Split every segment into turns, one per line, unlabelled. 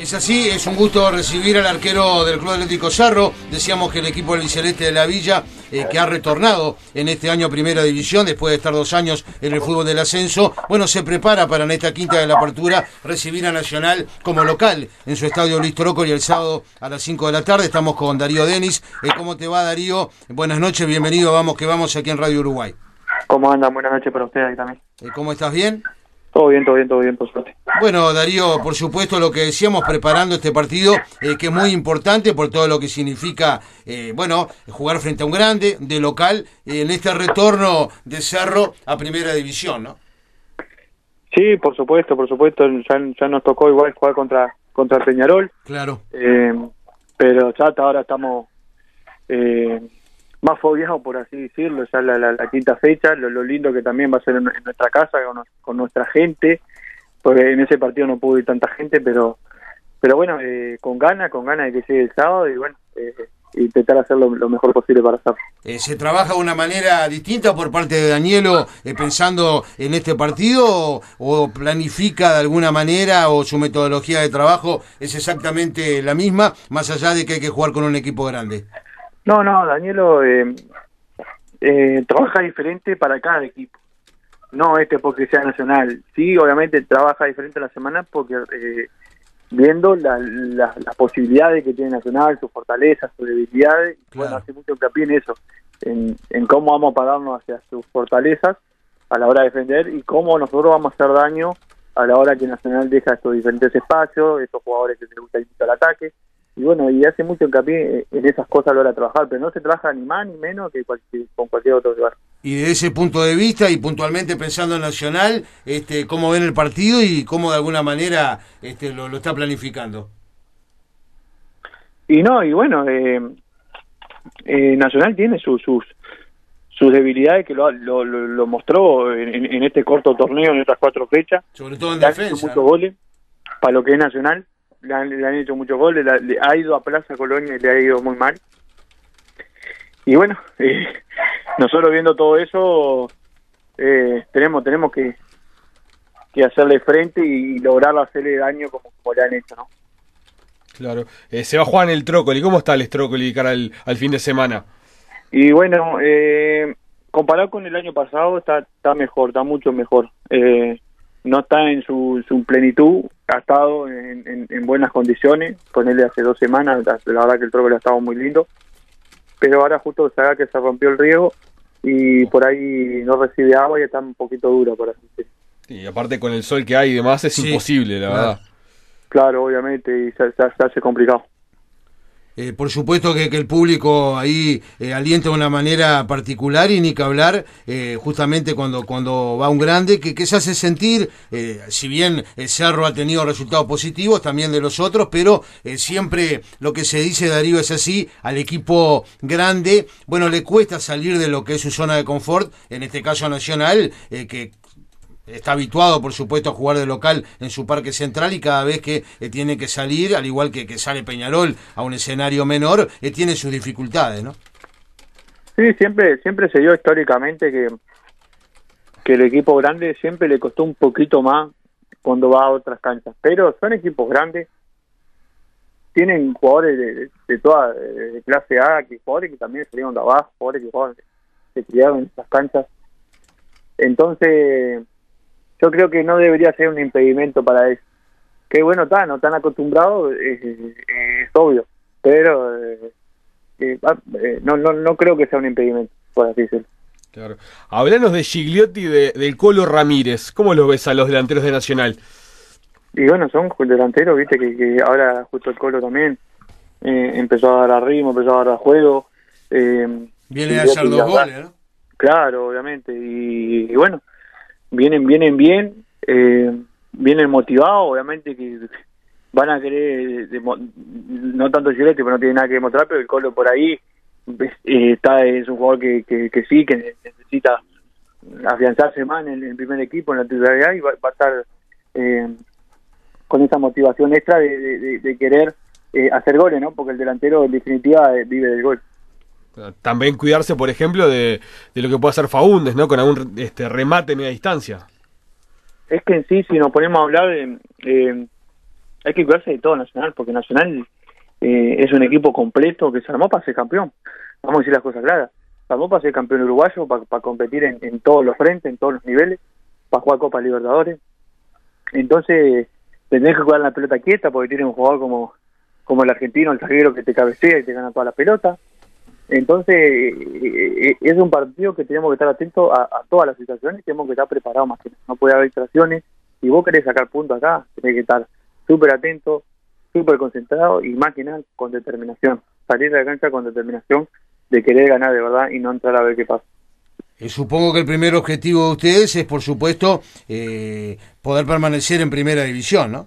Es así, es un gusto recibir al arquero del Club Atlético Cerro. Decíamos que el equipo del Biceleste de la Villa, eh, que ha retornado en este año a Primera División, después de estar dos años en el fútbol del ascenso, bueno, se prepara para en esta quinta de la apertura recibir a Nacional como local en su estadio Luis y el sábado a las 5 de la tarde. Estamos con Darío Denis. Eh, ¿Cómo te va, Darío? Buenas noches, bienvenido. Vamos que vamos aquí en Radio Uruguay.
¿Cómo andan? Buenas noches para ustedes también.
Eh, ¿Cómo estás? ¿Bien?
Todo bien, todo bien, todo bien, por suerte.
Bueno, Darío, por supuesto lo que decíamos preparando este partido, eh, que es muy importante por todo lo que significa, eh, bueno, jugar frente a un grande, de local, en este retorno de Cerro a Primera División, ¿no?
Sí, por supuesto, por supuesto, ya, nos tocó igual jugar contra contra Peñarol.
Claro.
Eh, pero ya hasta ahora estamos eh, más fobiado, por así decirlo, ya la, la, quinta fecha, lo, lindo que también va a ser en, nuestra casa, con, nuestra gente, porque en ese partido no pudo ir tanta gente, pero pero bueno, eh, con ganas, con ganas de que llegue el sábado y bueno, eh, intentar hacer lo, mejor posible para hacerlo.
Eh, ¿Se trabaja de una manera distinta por parte de Danielo eh, pensando en este partido o, planifica de alguna manera o su metodología de trabajo es exactamente la misma, más allá de que hay que jugar con un equipo grande?
No, no, Danielo eh, eh, trabaja diferente para cada equipo. No este porque sea nacional. Sí, obviamente trabaja diferente la semana porque eh, viendo las la, posibilidades que tiene Nacional, sus fortalezas, sus debilidades. Bueno, hace mucho hincapié en eso, en, en cómo vamos a pararnos hacia sus fortalezas a la hora de defender y cómo nosotros vamos a hacer daño a la hora que Nacional deja estos diferentes espacios, estos jugadores que les gusta ir al ataque y bueno, y hace mucho hincapié en esas cosas a la hora de trabajar, pero no se trabaja ni más ni menos que con cualquier otro lugar.
Y de ese punto de vista y puntualmente pensando en Nacional, este, ¿cómo ven el partido y cómo de alguna manera este, lo, está planificando?
Y no, y bueno, eh, eh, Nacional tiene sus, sus sus debilidades que lo, lo, mostró en, este corto torneo, en estas cuatro fechas.
Sobre todo en defensa.
Muchos goles para lo que es Nacional le han, hecho muchos goles, le, ha ido a Plaza Colonia y le ha ido muy mal. Y bueno, eh, nosotros viendo todo eso, eh, tenemos tenemos que, que hacerle frente y lograrlo hacerle daño como, le han hecho, ¿no?
Claro. Eh, se va Juan el Trócoli. ¿Cómo está el Trócoli cara al, al fin de semana?
Y bueno, eh, comparado con el año pasado, está, está mejor, está mucho mejor. Eh, no está en su, su plenitud, ha estado en, en, buenas condiciones, con él hace dos semanas, la, verdad que el trócoli ha estado muy lindo, pero ahora justo se haga que se rompió el riego y por ahí no recibe agua y está un poquito duro, por así decirlo.
Y aparte con el sol que hay y demás es imposible, la verdad.
Claro, obviamente, y se hace complicado.
Eh, por supuesto que, el público ahí eh, alienta de una manera particular y ni que hablar eh, justamente cuando, cuando va un grande que, se hace sentir, si bien el Cerro ha tenido resultados positivos también de los otros, pero siempre lo que se dice Darío es así, al equipo grande, bueno, le cuesta salir de lo que es su zona de confort, en este caso Nacional, que está habituado, por supuesto, a jugar de local en su parque central y cada vez que eh, tiene que salir, al igual que, sale Peñarol a un escenario menor, eh, tiene sus dificultades, ¿no?
Sí, siempre, siempre se dio históricamente que, que el equipo grande siempre le costó un poquito más cuando va a otras canchas, pero son equipos grandes, tienen jugadores de, toda clase A, que jugadores que también salieron de abajo, jugadores que se criaron en estas canchas. Entonces, yo creo que no debería ser un impedimento para eso. Que bueno, está, no están acostumbrados, es, obvio, pero eh, eh, ah, eh, no, no, no creo que sea un impedimento, por así decirlo.
Claro. Hablanos de Gigliotti de, del Colo Ramírez. ¿Cómo lo ves a los delanteros de Nacional?
Y bueno, son delanteros, viste, que, ahora justo el Colo también empezó a dar ritmo, empezó a dar juego.
Viene a hacer dos goles, ¿no?
Claro, obviamente. y, bueno, vienen, vienen bien, eh, vienen motivados, obviamente que van a querer, no tanto Giletti, pero no tiene nada que demostrar, pero el Colo por ahí eh, está es un jugador que, que, sí, que necesita afianzarse más en el, primer equipo, en la titularidad, y va, a estar eh, con esa motivación extra de, de, querer eh, hacer goles, ¿no? Porque el delantero en definitiva vive del gol.
También cuidarse, por ejemplo, de, lo que puede hacer Faúndes, ¿no? Con algún este, remate a media distancia.
Es que en sí, si nos ponemos a hablar, hay que cuidarse de todo Nacional, porque Nacional eh, es un equipo completo que se armó para ser campeón. Vamos a decir las cosas claras. Se armó para ser campeón uruguayo, para, competir en, en, todos los frentes, en todos los niveles, para jugar Copa Libertadores. Entonces, tenés que jugar la pelota quieta porque tiene un jugador como, como el argentino, el zaguero que te cabecea y te gana toda la pelota. Entonces, eh, eh, es un partido que tenemos que estar atentos a, todas las situaciones y tenemos que estar preparados más que No puede haber distracciones. Si vos querés sacar puntos acá, tenés que estar súper atento, súper concentrado y más que nada con determinación. Salir de la cancha con determinación de querer ganar de verdad y no entrar a ver qué pasa.
Eh, supongo que el primer objetivo de ustedes es, por supuesto, eh, poder permanecer en primera división, ¿no?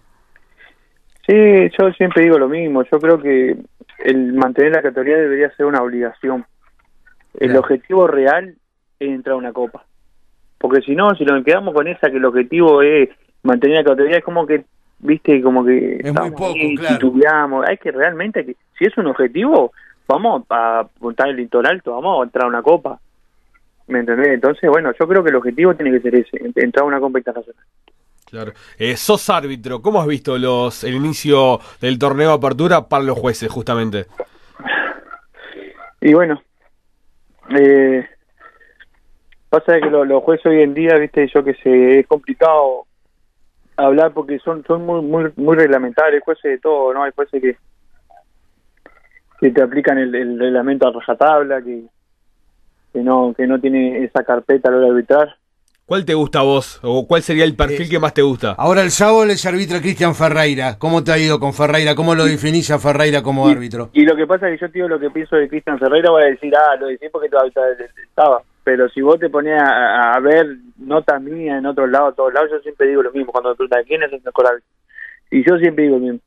Sí, yo siempre digo lo mismo. Yo creo que el mantener la categoría debería ser una obligación. El objetivo real es entrar a una copa. Porque si no, si nos quedamos con esa que el objetivo es mantener la categoría, es como que viste como que
es muy poco, claro.
hay que realmente que si es un objetivo vamos a apuntar el litoral alto vamos a entrar a una copa me entendés entonces bueno yo creo que el objetivo tiene que ser ese entrar a una copa internacional
claro eh, sos árbitro cómo has visto los el inicio del torneo de apertura para los jueces justamente
y bueno eh, pasa que los jueces hoy en día viste yo que sé es complicado hablar porque son son muy muy muy reglamentarios, jueces de todo, ¿no? Hay jueces que que te aplican el, reglamento a rajatabla, que que no que no tiene esa carpeta a la de arbitrar.
¿Cuál te gusta a vos? ¿O cuál sería el perfil que más te gusta?
Ahora el sábado les arbitra Cristian Ferreira. ¿Cómo te ha ido con Ferreira? ¿Cómo lo definís a Ferreira como árbitro?
Y lo que pasa es que yo, tío, lo que pienso de Cristian Ferreira, voy a decir, ah, lo decís porque estaba pero si vos te ponías a, ver notas mías en otros lados, todos lados, yo siempre digo lo mismo cuando me preguntan quién es el mejor árbitro. Y yo siempre digo lo mismo.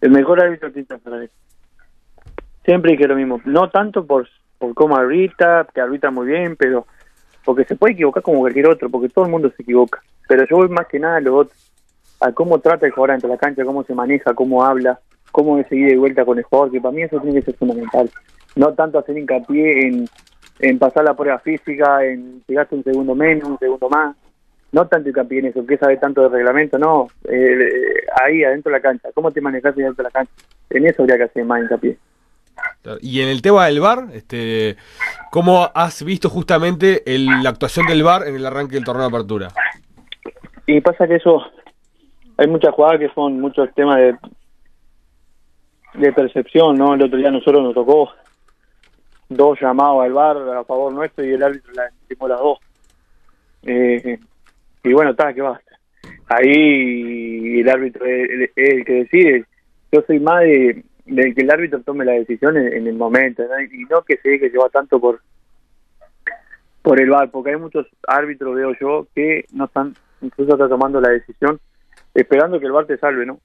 El mejor árbitro es Cristian Fernández. Siempre dije lo mismo. No tanto por, por cómo arbitra, que arbitra muy bien, pero porque se puede equivocar como cualquier otro, porque todo el mundo se equivoca. Pero yo voy más que nada a lo otro, a cómo trata el jugador ante la cancha, cómo se maneja, cómo habla, cómo es seguir de vuelta con el jugador, que para mí eso tiene que ser fundamental. No tanto hacer hincapié en en pasar la prueba física, en llegaste un segundo menos, un segundo más. No tanto hincapié en eso, que sabe tanto de reglamento, no. Eh, ahí, adentro de la cancha. ¿Cómo te manejas adentro de la cancha? En eso habría que hacer más hincapié.
Y en el tema del VAR, este, ¿cómo has visto justamente la actuación del VAR en el arranque del torneo de apertura?
Y pasa que eso, hay muchas jugadas que son muchos temas de, de percepción, ¿no? El otro día nosotros nos tocó dos llamados al bar a favor nuestro y el árbitro la las dos. Eh, y bueno, está, que basta. Ahí el árbitro es, el que decide. Yo soy más de, que el árbitro tome la decisión en, el momento y no que se deje llevar tanto por por el bar, porque hay muchos árbitros, veo yo, que no están, incluso están tomando la decisión esperando que el bar te salve, ¿no?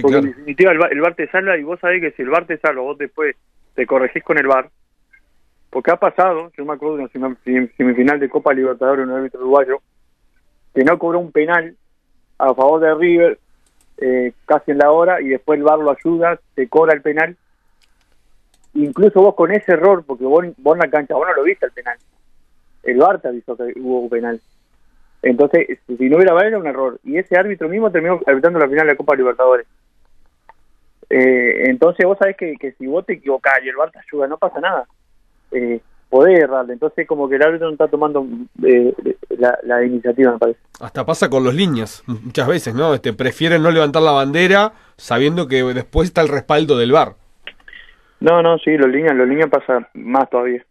porque en definitiva el bar, el bar te salva y vos sabés que si el bar te salva, vos después te corregís con el bar, porque ha pasado, yo me acuerdo de una semifinal de Copa Libertadores, un árbitro uruguayo, que no cobró un penal a favor de River eh, casi en la hora y después el VAR lo ayuda, te cobra el penal. Incluso vos con ese error, porque vos, vos en la cancha, vos no lo viste el penal. El VAR te avisó que hubo un penal. Entonces, si no hubiera VAR era un error. Y ese árbitro mismo terminó arbitrando la final de la Copa Libertadores. Eh, entonces vos sabés que, si vos te equivocás y el VAR te ayuda, no pasa nada eh, poder errarle. Entonces, como que el árbitro no está tomando eh, la, iniciativa, me parece.
Hasta pasa con los líneas, muchas veces, ¿no? Este, prefieren no levantar la bandera sabiendo que después está el respaldo del bar.
No, no, sí, los líneas, los líneas pasa más todavía.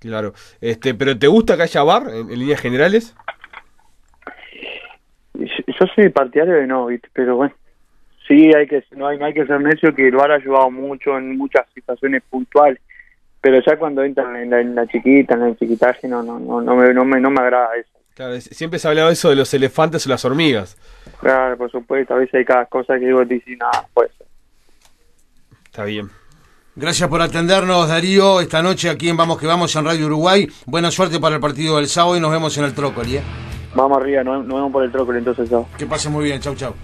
Claro. Este, pero ¿te gusta que haya bar en, líneas generales?
Yo soy partidario de no, pero bueno. Sí, hay que no hay, no hay que ser necio que el bar ha ayudado mucho en muchas situaciones puntuales pero ya cuando entran en la, chiquita, en el chiquitaje, no, no, no, no, me, no, me, no me agrada eso.
Claro, siempre se ha hablado eso de los elefantes o las hormigas.
Claro, por supuesto, a veces hay cada cosa que digo, dice, nada, pues.
Está bien.
Gracias por atendernos, Darío, esta noche aquí en Vamos que Vamos en Radio Uruguay. Buena suerte para el partido del sábado y nos vemos en el Trócoli. ¿eh?
Vamos arriba, nos, vemos por el Trócoli entonces.
Que pase muy bien, chau, chau.